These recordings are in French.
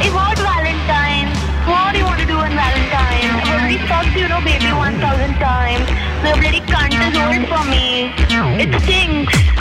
about? About Valentine's. What do you want to do on Valentine's? I already fucked, you know, baby 1,000 times. The bloody cunt is old for me. It stinks.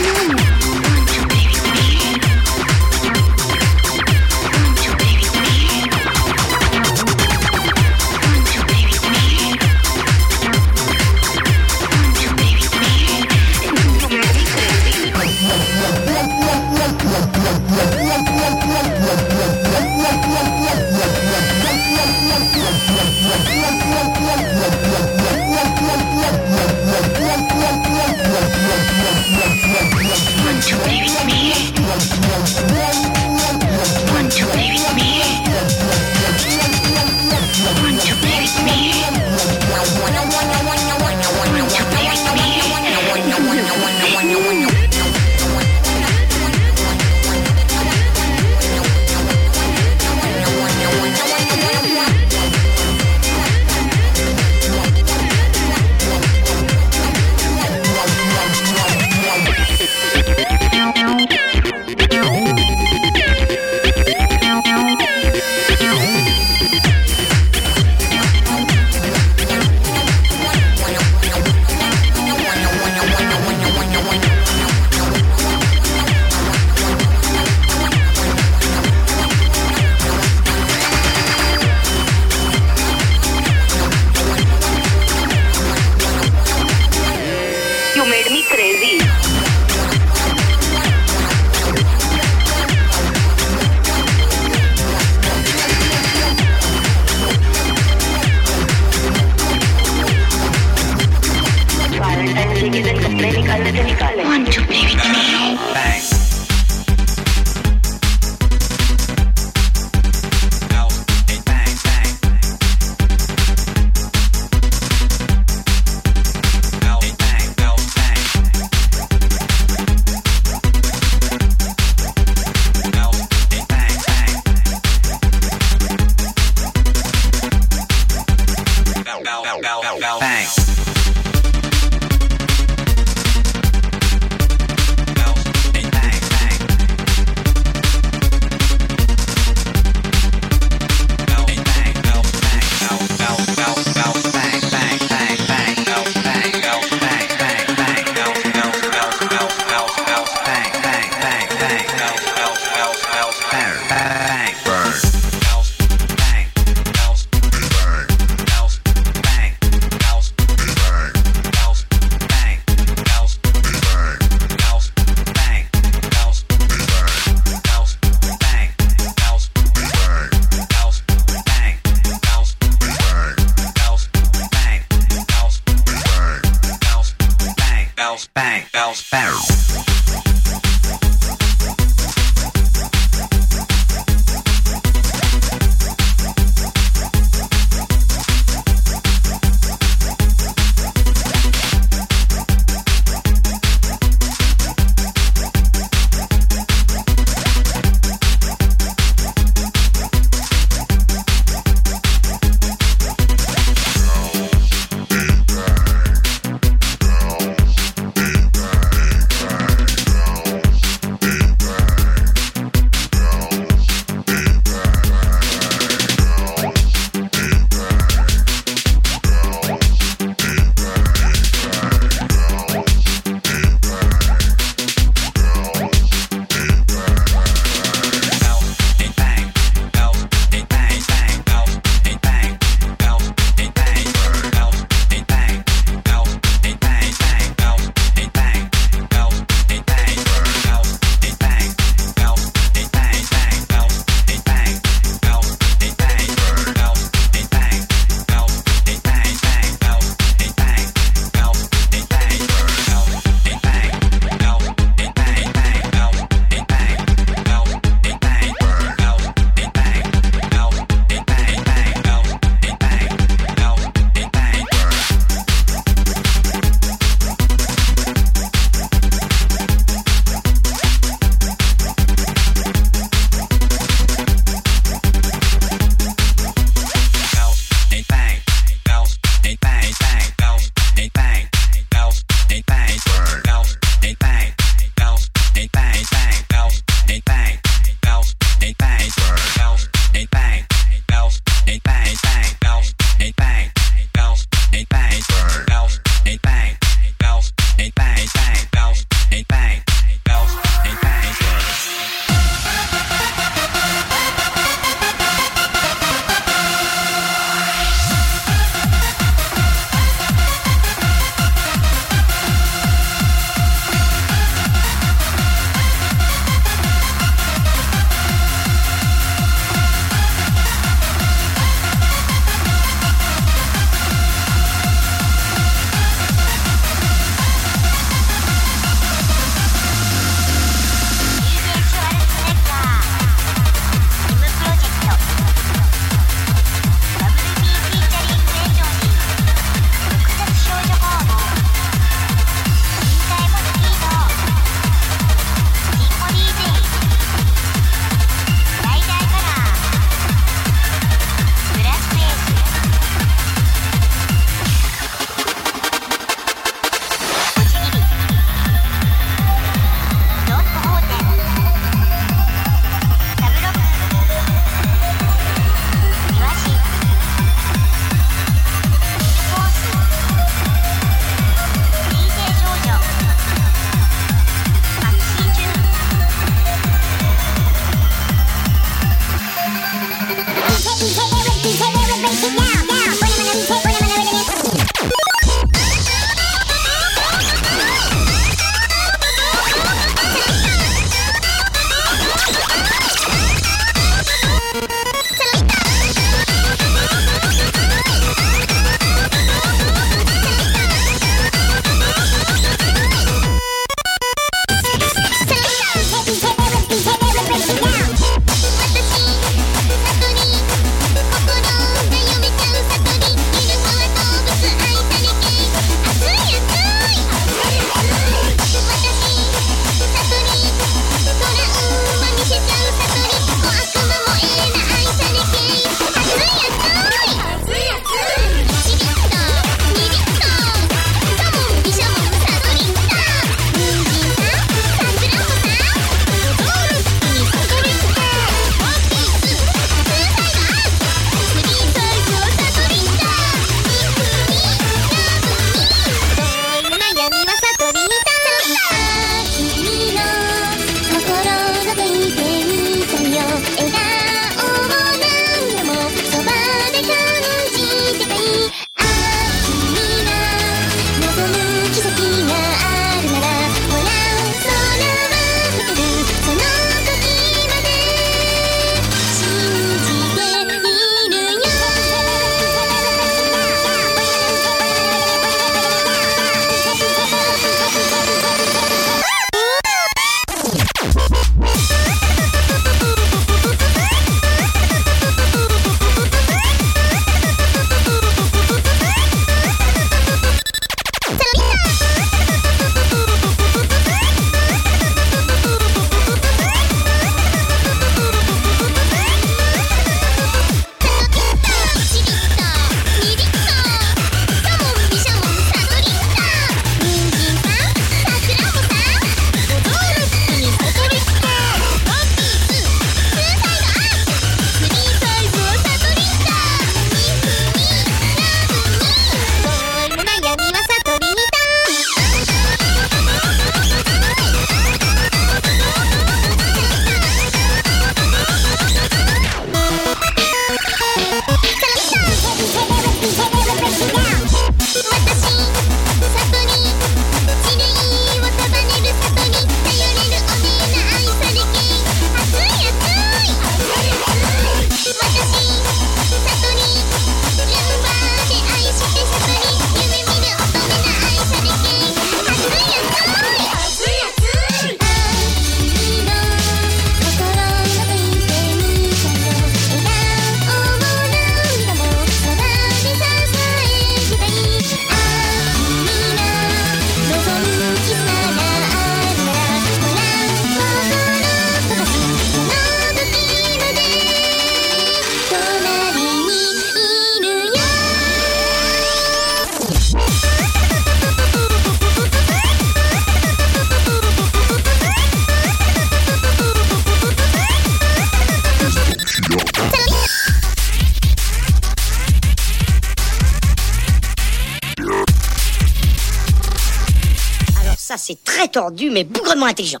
Tordu, mais bougrement intelligent.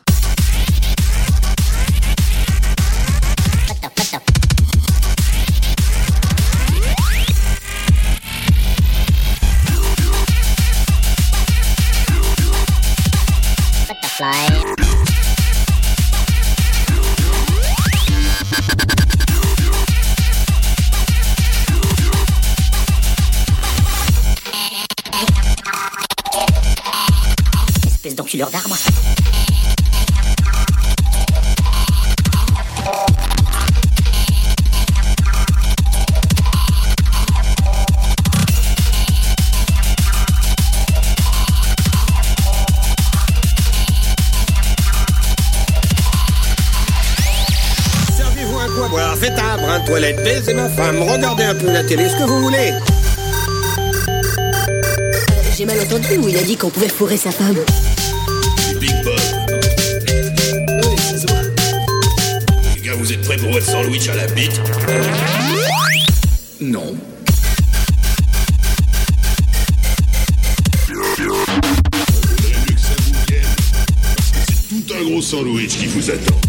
D'enculeur d'arbre. Servez-vous un quoi boire, faites un brin de toilette, baisez ma femme, regardez un peu la télé, ce que vous voulez. J'ai mal entendu où il a dit qu'on pouvait fourrer sa femme. Votre sandwich à la bite Non. C'est tout un gros sandwich qui vous attend.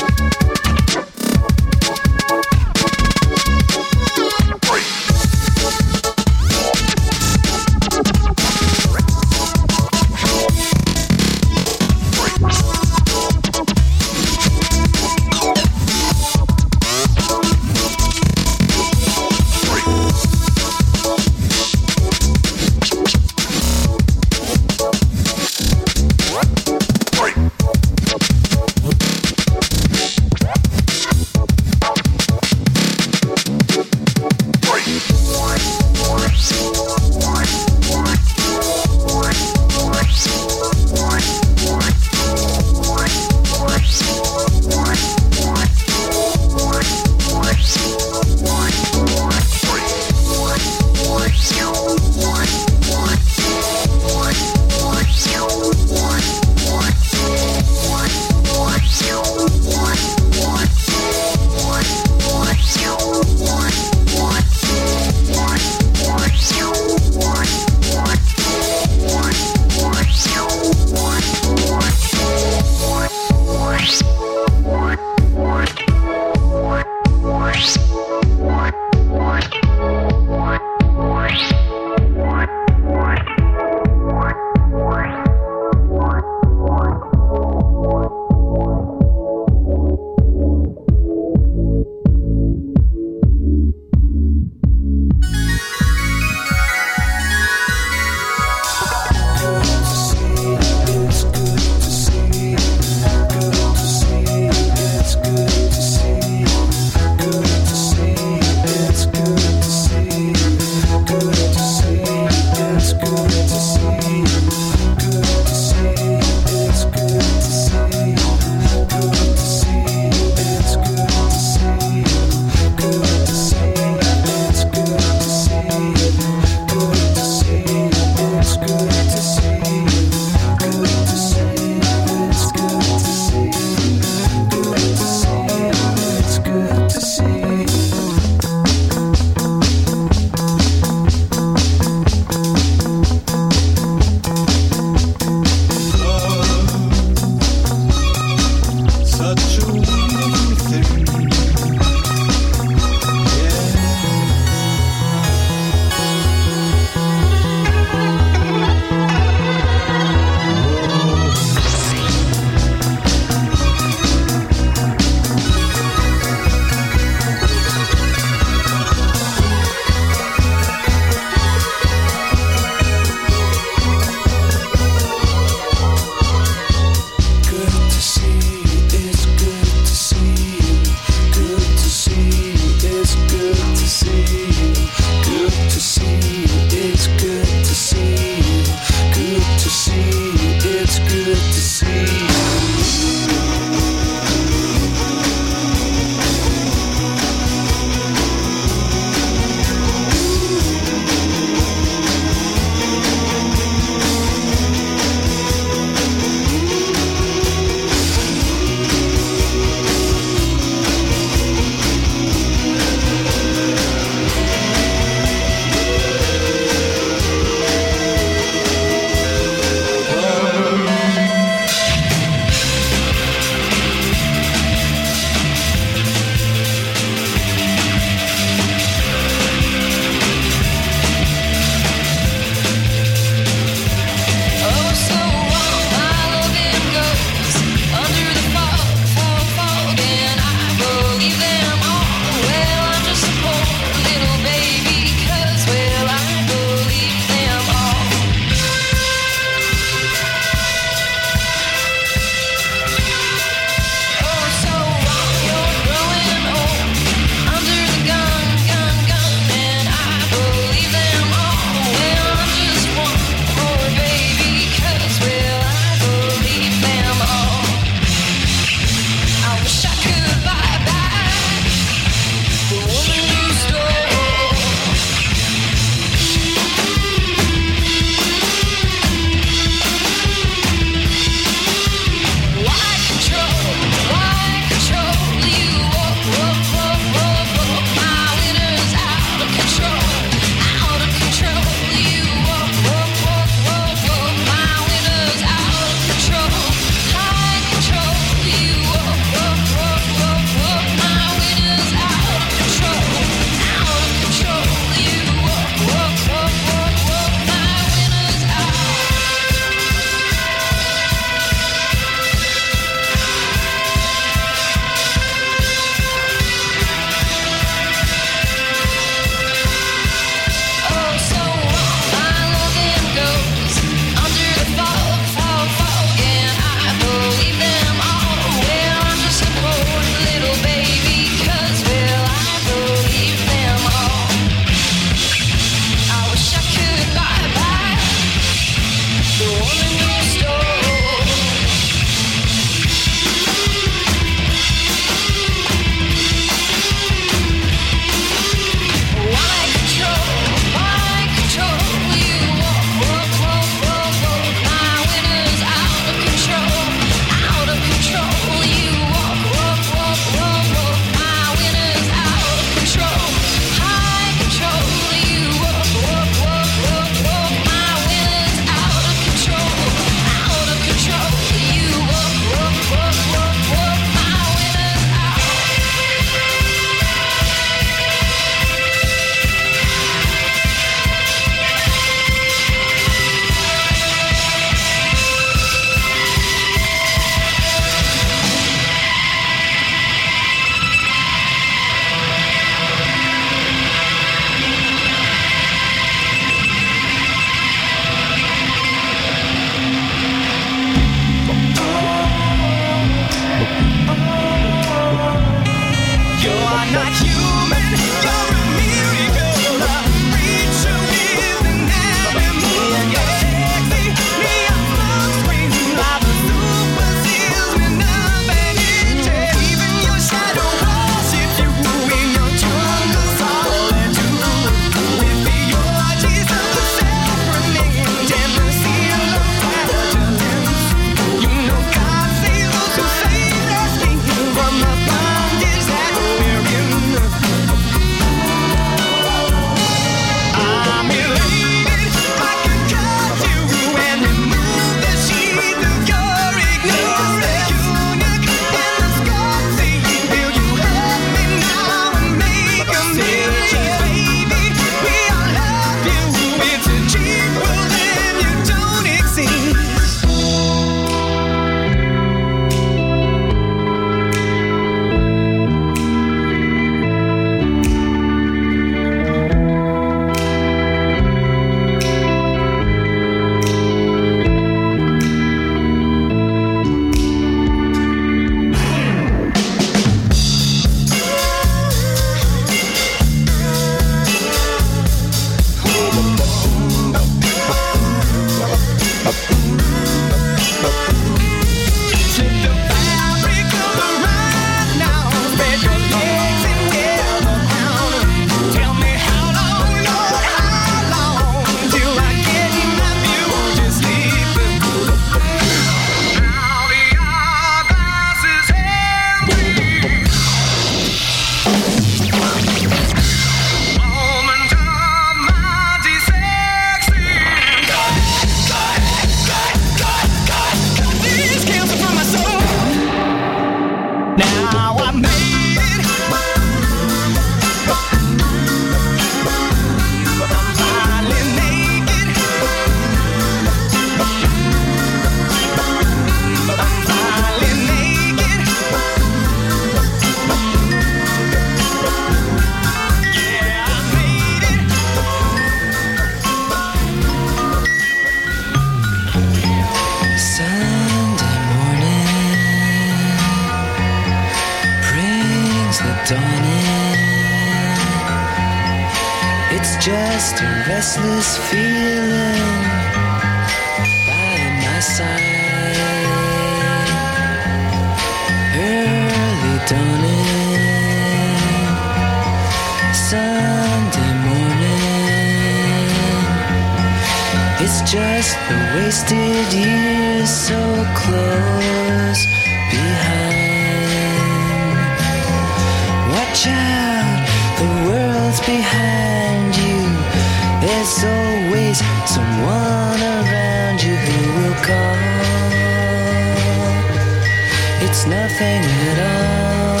Nothing at all.